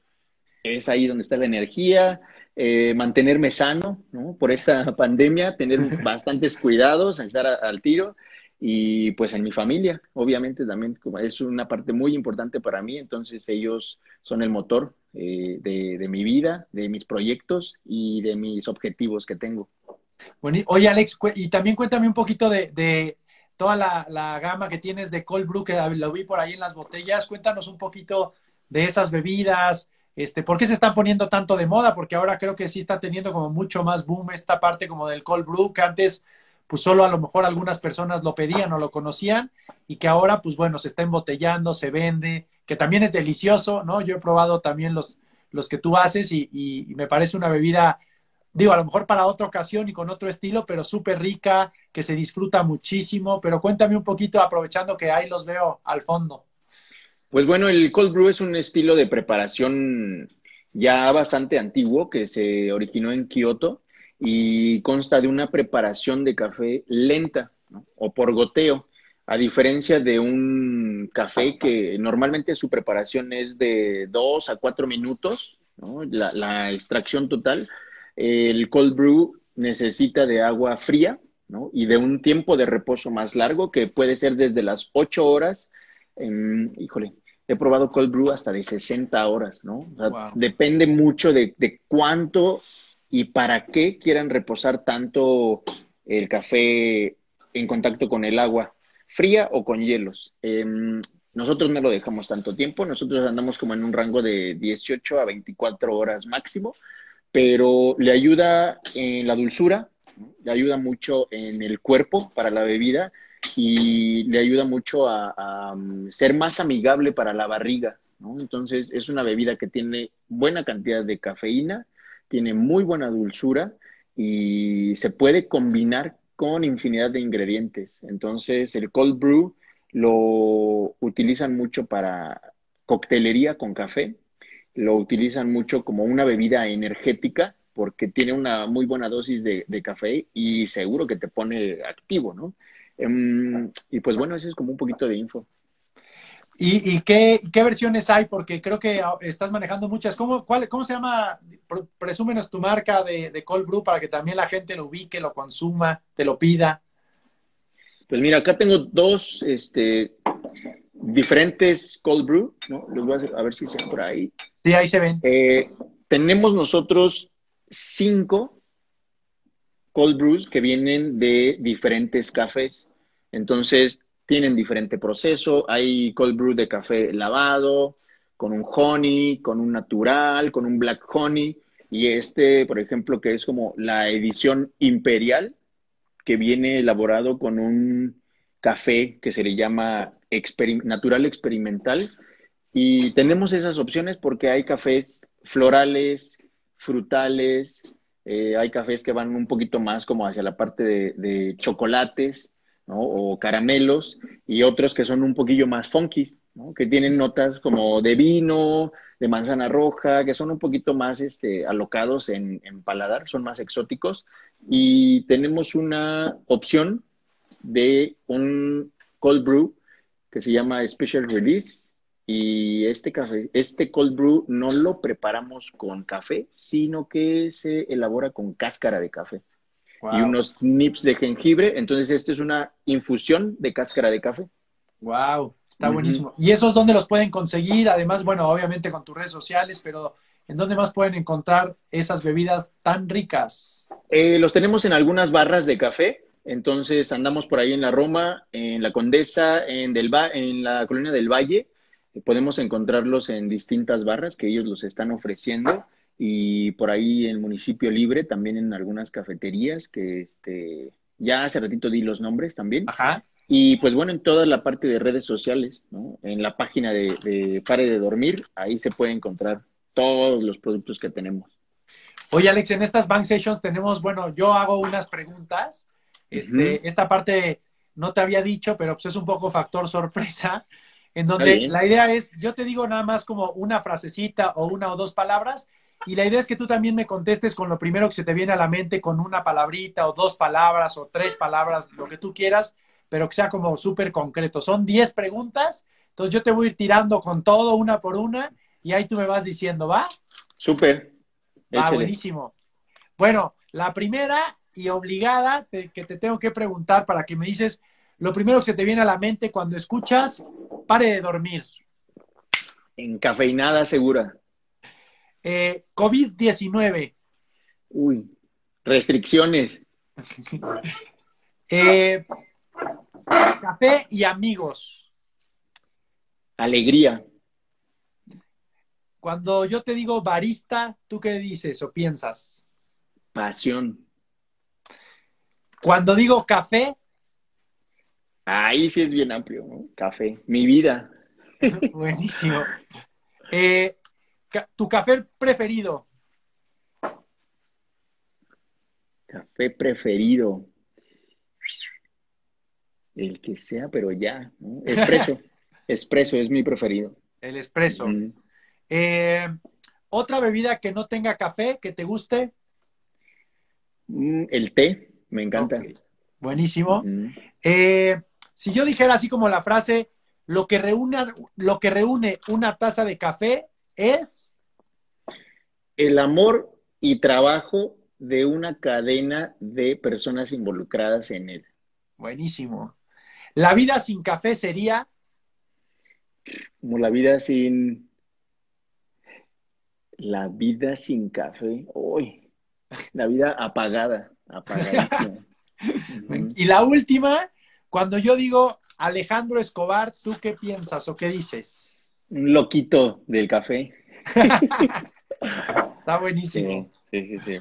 Es ahí donde está la energía, eh, mantenerme sano, ¿no? Por esta pandemia, tener bastantes cuidados, estar al tiro y pues en mi familia, obviamente también es una parte muy importante para mí, entonces ellos son el motor eh, de, mi vida, de mis proyectos y de mis objetivos que tengo. Bueno, oye Alex, y también cuéntame un poquito de, toda la, la, gama que tienes de cold brew, que lo vi por ahí en las botellas, cuéntanos un poquito de esas bebidas, este, ¿Por qué se están poniendo tanto de moda? Porque ahora creo que sí está teniendo como mucho más boom esta parte como del cold brew, que antes pues solo a lo mejor algunas personas lo pedían o lo conocían y que ahora pues bueno, se está embotellando, se vende, que también es delicioso, ¿no? Yo he probado también los, los que tú haces y, y me parece una bebida, digo, a lo mejor para otra ocasión y con otro estilo, pero súper rica, que se disfruta muchísimo, pero cuéntame un poquito aprovechando que ahí los veo al fondo. Pues bueno, el cold brew es un estilo de preparación ya bastante antiguo que se originó en Kioto y consta de una preparación de café lenta o por goteo, a diferencia de un café que normalmente su preparación es de dos a cuatro minutos, la, la, extracción total. El cold brew necesita de agua fría y de un tiempo de reposo más largo que puede ser desde las ocho horas, híjole, he probado cold brew hasta de 60 horas, ¿no? Depende mucho de, cuánto y para qué quieran reposar tanto el café en contacto con el agua, fría o con hielos. Em, nosotros no lo dejamos tanto tiempo, nosotros andamos como en un rango de 18 a 24 horas máximo, pero le ayuda en la dulzura, le ayuda mucho en el cuerpo para la bebida y le ayuda mucho a, um, ser más amigable para la barriga. ¿no? Entonces es una bebida que tiene buena cantidad de cafeína, tiene muy buena dulzura y se puede combinar con infinidad de ingredientes. Entonces el cold brew lo utilizan mucho para coctelería con café, lo utilizan mucho como una bebida energética porque tiene una muy buena dosis de, de café y seguro que te pone activo, ¿no? Em, y pues bueno, eso es como un poquito de info. ¿Y, qué, versiones hay? Porque creo que estás manejando muchas. ¿Cómo, cuál, cómo se llama? Presúmenos tu marca de, de Cold Brew para que también la gente lo ubique, lo consuma, te lo pida. Pues mira, acá tengo dos, este, diferentes cold brew, ¿no? Les voy a, ver si se ven por ahí. Sí, ahí se ven. Eh, tenemos nosotros cinco cold brews que vienen de diferentes cafés. Entonces, tienen diferente proceso. Hay cold brew de café lavado, con un honey, con un natural, con un black honey. Y este, por ejemplo, que es como la edición imperial, que viene elaborado con un café que se le llama natural experimental. Y tenemos esas opciones porque hay cafés florales, frutales, eh, hay cafés que van un poquito más como hacia la parte de, chocolates o caramelos y otros que son un poquillo más funky, que tienen notas como de vino, de manzana roja, que son un poquito más este, alocados en, en paladar, son más exóticos. Y tenemos una opción de un cold brew que se llama Special Release. Y este café, este cold brew no lo preparamos con café, sino que se elabora con cáscara de café y unos nips de jengibre. Entonces, esto es una infusión de cáscara de café. Wow, está buenísimo. ¿Y esos dónde los pueden conseguir? Además, bueno, obviamente con tus redes sociales, pero ¿en dónde más pueden encontrar esas bebidas tan ricas? Eh, los tenemos en algunas barras de café. Entonces andamos por ahí en la Roma, en la Condesa, en, del en la colonia del Valle. Podemos encontrarlos en distintas barras que ellos los están ofreciendo y por ahí en Municipio Libre, también en algunas cafeterías que este, ya hace ratito di los nombres también. Ajá. Y pues bueno, en toda la parte de redes sociales, ¿no? En la página de, Pare de Dormir, ahí se puede encontrar todos los productos que tenemos. Oye, Alex, en estas Bank Sessions tenemos, bueno, yo hago unas preguntas. Este, Esta parte no te había dicho, pero pues es un poco factor sorpresa, en donde la idea es, yo te digo nada más como una frasecita o una o dos palabras, y la idea es que tú también me contestes con lo primero que se te viene a la mente, con una palabrita o dos palabras o tres palabras, lo que tú quieras, pero que sea como súper concreto. Son diez preguntas, entonces yo te voy a ir tirando con todo, una por una, y ahí tú me vas diciendo, ¿va? Súper. Ah, buenísimo. Bueno, la primera y obligada que te tengo que preguntar para que me dices lo primero que se te viene a la mente cuando escuchas, pare de dormir. Encafeinada segura. Eh, COVID-19. Uy, restricciones. Eh, café y amigos. Alegría. Cuando yo te digo barista, ¿tú qué dices o piensas? Pasión. Cuando digo café. Ahí sí es bien amplio, ¿no? Café. Mi vida. Buenísimo. Eh, ¿Tu café preferido? Café preferido. El que sea, pero ya. ¿no? Espresso. espresso es mi preferido. El espresso. Eh, ¿Otra bebida que no tenga café que te guste? Mm, el té, me encanta. Buenísimo. Eh, si yo dijera así como la frase, lo que, reúne, lo que reúne una taza de café es el amor y trabajo de una cadena de personas involucradas en él. Buenísimo. La vida sin café sería como la vida sin la vida sin café. Uy, la vida apagada, apagada. y la última, cuando yo digo Alejandro Escobar, ¿tú qué piensas o qué dices? Un loquito del café. Está buenísimo. Sí, sí, sí.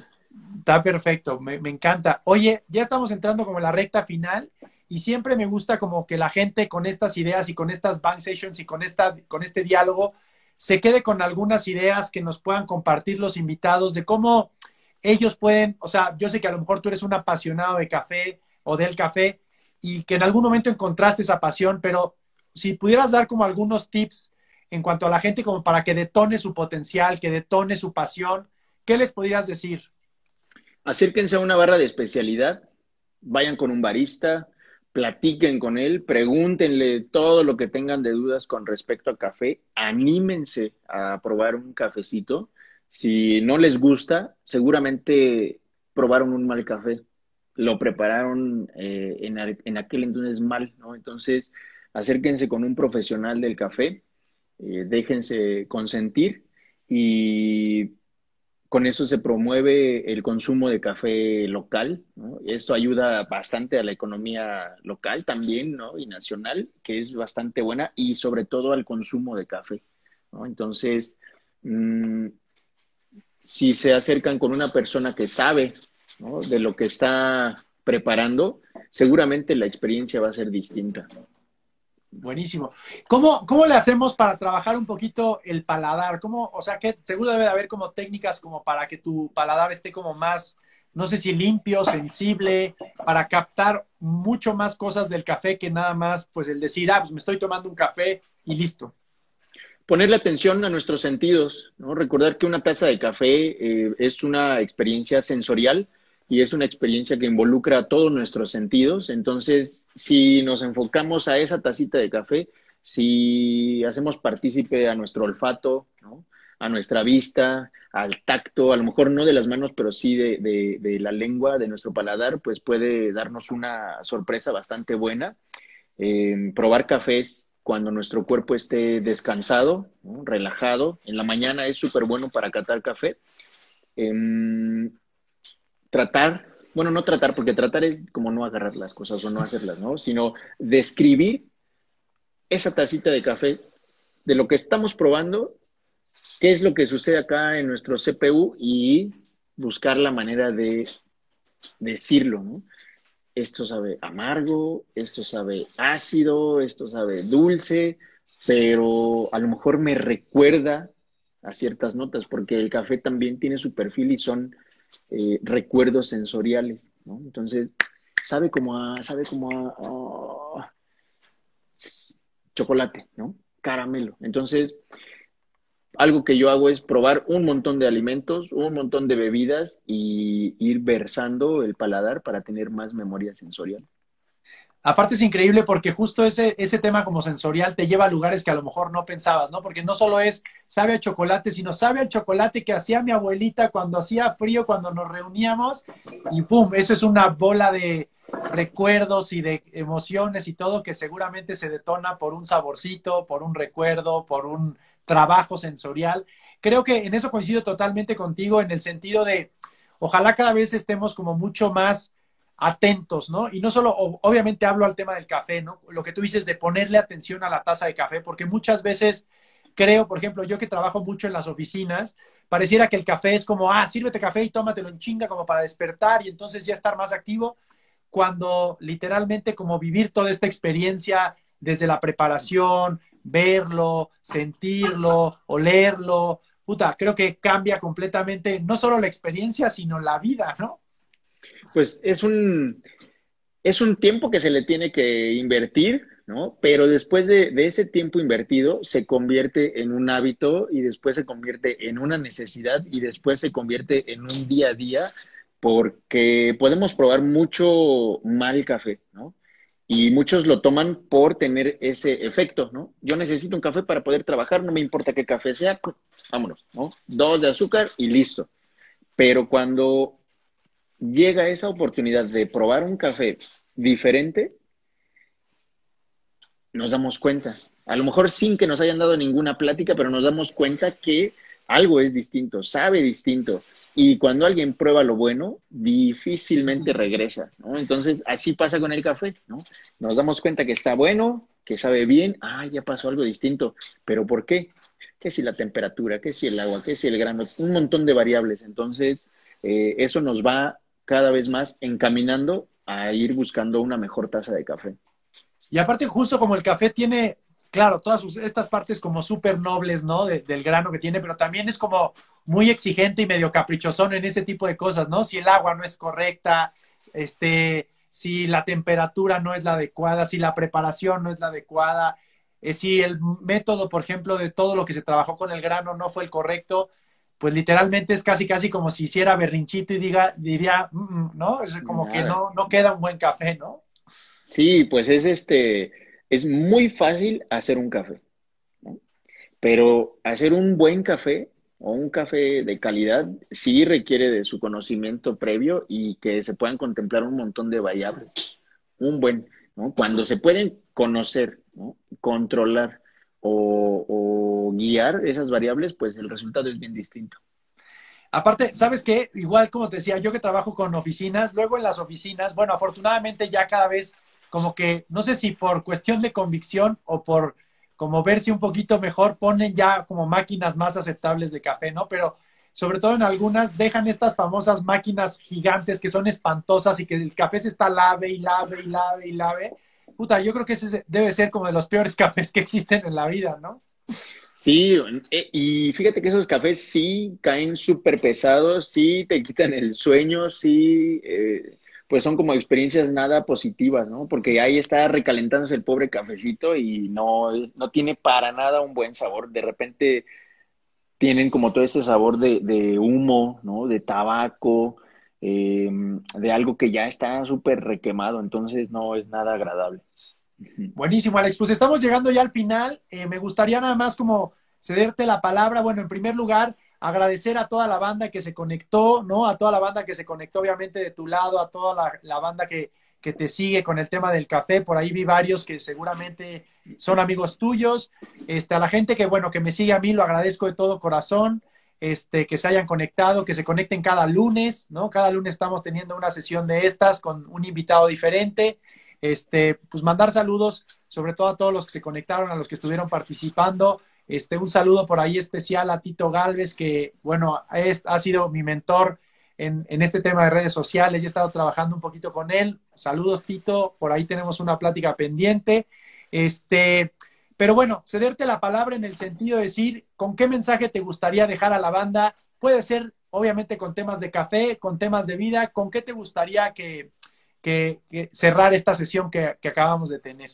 Está perfecto, me, encanta. Oye, ya estamos entrando como en la recta final y siempre me gusta como que la gente con estas ideas y con estas bank sessions y con, esta, con este diálogo se quede con algunas ideas que nos puedan compartir los invitados de cómo ellos pueden, o sea, yo sé que a lo mejor tú eres un apasionado de café o del café y que en algún momento encontraste esa pasión, pero si pudieras dar como algunos tips en cuanto a la gente como para que detone su potencial, que detone su pasión, ¿qué les podrías decir? Acérquense a una barra de especialidad, vayan con un barista, platiquen con él, pregúntenle todo lo que tengan de dudas con respecto a café, anímense a probar un cafecito. Si no les gusta, seguramente probaron un mal café, lo prepararon eh, en, en aquel entonces mal, ¿no? Entonces, acérquense con un profesional del café, eh, déjense consentir y con eso se promueve el consumo de café local. Esto ayuda bastante a la economía local también ¿no? y nacional, que es bastante buena, y sobre todo al consumo de café. Entonces, mm, si se acercan con una persona que sabe de lo que está preparando, seguramente la experiencia va a ser distinta. Buenísimo. ¿Cómo, ¿Cómo le hacemos para trabajar un poquito el paladar? ¿Cómo, o sea, que seguro debe de haber como técnicas como para que tu paladar esté como más, no sé si limpio, sensible, para captar mucho más cosas del café que nada más, pues el decir, ah, pues me estoy tomando un café y listo. Ponerle atención a nuestros sentidos, ¿no? Recordar que una taza de café eh, es una experiencia sensorial y es una experiencia que involucra todos nuestros sentidos. Entonces, si nos enfocamos a esa tacita de café, si hacemos partícipe a nuestro olfato, a nuestra vista, al tacto, a lo mejor no de las manos, pero sí de, la lengua, de nuestro paladar, pues puede darnos una sorpresa bastante buena. Eh, probar cafés cuando nuestro cuerpo esté descansado, relajado. En la mañana es súper bueno para catar café. Em, tratar, bueno, no tratar, porque tratar es como no agarrar las cosas o no hacerlas, ¿no? Sino describir esa tacita de café de lo que estamos probando, qué es lo que sucede acá en nuestro CPU y buscar la manera de decirlo, ¿no? Esto sabe amargo, esto sabe ácido, esto sabe dulce, pero a lo mejor me recuerda a ciertas notas, porque el café también tiene su perfil y son eh, recuerdos sensoriales, ¿no? Entonces, sabe como a, sabe como a, chocolate, ¿no? Caramelo. Entonces, algo que yo hago es probar un montón de alimentos, un montón de bebidas y ir versando el paladar para tener más memoria sensorial. Aparte es increíble porque justo ese, ese tema como sensorial te lleva a lugares que a lo mejor no pensabas, ¿no? Porque no solo es sabe a chocolate, sino sabe al chocolate que hacía mi abuelita cuando hacía frío, cuando nos reuníamos y ¡pum! Eso es una bola de recuerdos y de emociones y todo que seguramente se detona por un saborcito, por un recuerdo, por un trabajo sensorial. Creo que en eso coincido totalmente contigo en el sentido de ojalá cada vez estemos como mucho más atentos, ¿no? Y no solo, obviamente hablo al tema del café, ¿no? Lo que tú dices de ponerle atención a la taza de café, porque muchas veces creo, por ejemplo, yo que trabajo mucho en las oficinas, pareciera que el café es como, ah, sírvete café y tómatelo en chinga como para despertar y entonces ya estar más activo, cuando literalmente como vivir toda esta experiencia desde la preparación, verlo, sentirlo, olerlo, puta, creo que cambia completamente no solo la experiencia, sino la vida, ¿no? pues es un, es un tiempo que se le tiene que invertir, ¿no? Pero después de, ese tiempo invertido se convierte en un hábito y después se convierte en una necesidad y después se convierte en un día a día porque podemos probar mucho mal café, ¿no? Y muchos lo toman por tener ese efecto, ¿no? Yo necesito un café para poder trabajar, no me importa qué café sea, vámonos, ¿no? Dos de azúcar y listo. Pero cuando llega esa oportunidad de probar un café diferente, nos damos cuenta. A lo mejor sin que nos hayan dado ninguna plática, pero nos damos cuenta que algo es distinto, sabe distinto. Y cuando alguien prueba lo bueno, difícilmente regresa, ¿no? Entonces, así pasa con el café, ¿no? Nos damos cuenta que está bueno, que sabe bien, ah, ya pasó algo distinto. ¿Pero por qué? ¿Qué si la temperatura? ¿Qué si el agua? ¿Qué si el grano? Un montón de variables. Entonces, eh, eso nos va cada vez más encaminando a ir buscando una mejor taza de café. Y aparte, justo como el café tiene, claro, todas estas partes como súper nobles, ¿no? del grano que tiene, pero también es como muy exigente y medio caprichosón en ese tipo de cosas, ¿no? Si el agua no es correcta, este, si la temperatura no es la adecuada, si la preparación no es la adecuada, eh, si el método, por ejemplo, de todo lo que se trabajó con el grano no fue el correcto, pues literalmente es casi casi como si hiciera berrinchito y diga, diría, mm, mm", ¿no? Es como que no, no queda un buen café, ¿no? Sí, pues es este, es muy fácil hacer un café, ¿no? Pero hacer un buen café o un café de calidad sí requiere de su conocimiento previo y que se puedan contemplar un montón de variables. Un buen, ¿no? Cuando se pueden conocer, controlar o, guiar esas variables, pues el resultado es bien distinto. Aparte, ¿sabes qué? Igual como te decía, yo que trabajo con oficinas, luego en las oficinas, bueno, afortunadamente ya cada vez como que, no sé si por cuestión de convicción o por como verse un poquito mejor, ponen ya como máquinas más aceptables de café, ¿no? Pero sobre todo en algunas dejan estas famosas máquinas gigantes que son espantosas y que el café se está lave y lave y lave y lave puta, yo creo que ese debe ser como de los peores cafés que existen en la vida, ¿no? Sí, eh, y fíjate que esos cafés sí caen súper pesados, sí te quitan el sueño, sí, eh, pues son como experiencias nada positivas, ¿no? Porque ahí está recalentándose el pobre cafecito y no, no tiene para nada un buen sabor. De repente tienen como todo ese sabor de, de humo, ¿no? De tabaco, eh, de algo que ya está súper requemado, entonces no es nada agradable. Buenísimo, Alex. Pues estamos llegando ya al final. Eh, me gustaría nada más como cederte la palabra. Bueno, en primer lugar, agradecer a toda la banda que se conectó, ¿no? A toda la banda que se conectó, obviamente, de tu lado, a toda la, banda que, que, te sigue con el tema del café. Por ahí vi varios que seguramente son amigos tuyos. Este, a la gente que, bueno, que me sigue a mí, lo agradezco de todo corazón este, que se hayan conectado, que se conecten cada lunes, ¿no? Cada lunes estamos teniendo una sesión de estas con un invitado diferente. Este, pues mandar saludos, sobre todo a todos los que se conectaron, a los que estuvieron participando. Este, un saludo por ahí especial a Tito Galvez, que, bueno, ha sido mi mentor en, en, este tema de redes sociales y he estado trabajando un poquito con él. Saludos, Tito, por ahí tenemos una plática pendiente. Este, pero bueno, cederte la palabra en el sentido de decir con qué mensaje te gustaría dejar a la banda. Puede ser, obviamente, con temas de café, con temas de vida. ¿Con qué te gustaría que, cerrar esta sesión que, acabamos de tener?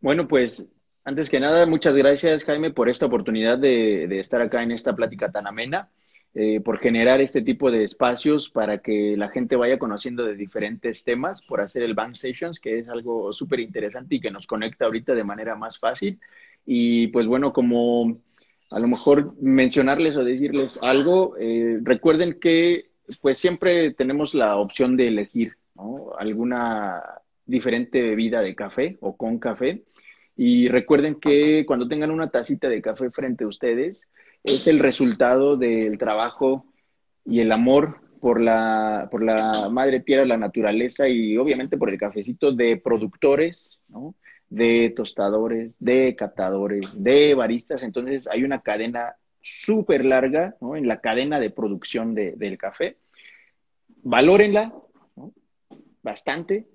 Bueno, pues antes que nada, muchas gracias, Jaime, por esta oportunidad de, estar acá en esta plática tan amena. Eh, por generar este tipo de espacios para que la gente vaya conociendo de diferentes temas, por hacer el Bank Sessions, que es algo súper interesante y que nos conecta ahorita de manera más fácil. Y pues bueno, como a lo mejor mencionarles o decirles algo, eh, recuerden que pues siempre tenemos la opción de elegir alguna diferente bebida de café o con café. Y recuerden que cuando tengan una tacita de café frente a ustedes, es el resultado del trabajo y el amor por la, por la madre tierra, la naturaleza y obviamente por el cafecito de productores, de tostadores, de catadores, de baristas. Entonces hay una cadena súper larga ¿no? en la cadena de producción del café. Valórenla bastante,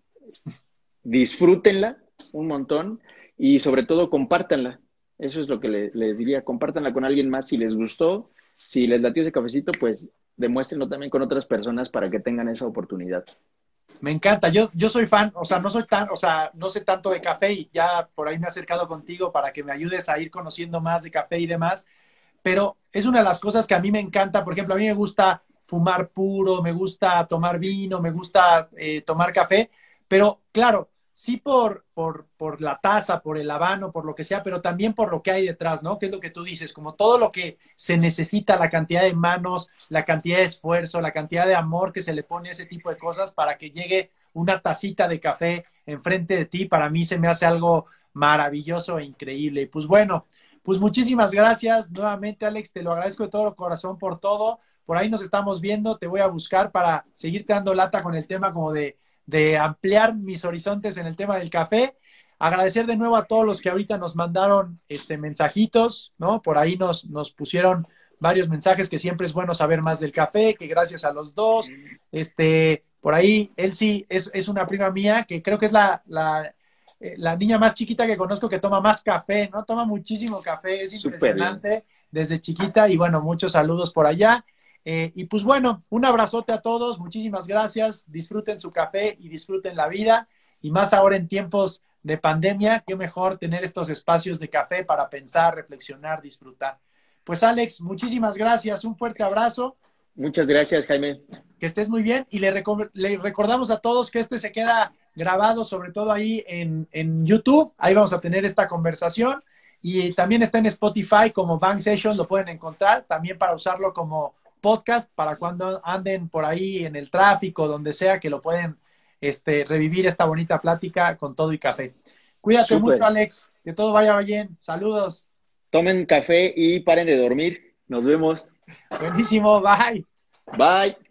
disfrútenla un montón y sobre todo compártanla. Eso es lo que les, diría, compártanla con alguien más si les gustó, si les latió ese cafecito, pues demuéstrenlo también con otras personas para que tengan esa oportunidad. Me encanta, yo, yo soy fan, o sea, no soy tan, o sea, no sé tanto de café y ya por ahí me he acercado contigo para que me ayudes a ir conociendo más de café y demás, pero es una de las cosas que a mí me encanta, por ejemplo, a mí me gusta fumar puro, me gusta tomar vino, me gusta eh, tomar café, pero claro, sí por, por, por la taza, por el habano, por lo que sea, pero también por lo que hay detrás, ¿no? Que es lo que tú dices, como todo lo que se necesita, la cantidad de manos, la cantidad de esfuerzo, la cantidad de amor que se le pone a ese tipo de cosas para que llegue una tacita de café enfrente de ti, para mí se me hace algo maravilloso e increíble. Y pues bueno, pues muchísimas gracias nuevamente, Alex, te lo agradezco de todo corazón por todo. Por ahí nos estamos viendo, te voy a buscar para seguirte dando lata con el tema como de de ampliar mis horizontes en el tema del café. Agradecer de nuevo a todos los que ahorita nos mandaron este, mensajitos, ¿no? Por ahí nos, nos pusieron varios mensajes que siempre es bueno saber más del café, que gracias a los dos. Este, por ahí, Elsie es, es una prima mía que creo que es la, la, eh, la, niña más chiquita que conozco que toma más café, ¿no? Toma muchísimo café, es impresionante desde chiquita y bueno, muchos saludos por allá. Eh, y pues bueno, un abrazote a todos, muchísimas gracias, disfruten su café y disfruten la vida, y más ahora en tiempos de pandemia, qué mejor tener estos espacios de café para pensar, reflexionar, disfrutar. Pues Alex, muchísimas gracias, un fuerte abrazo. Muchas gracias, Jaime. Que estés muy bien y le, recordamos a todos que este se queda grabado, sobre todo ahí en, en, YouTube. Ahí vamos a tener esta conversación. Y también está en Spotify como Bank Session, lo pueden encontrar. También para usarlo como podcast para cuando anden por ahí en el tráfico, donde sea, que lo pueden este, revivir esta bonita plática con todo y café. Cuídate mucho, Alex. Que todo vaya bien. Saludos. Tomen café y paren de dormir. Nos vemos. Buenísimo. Bye. Bye.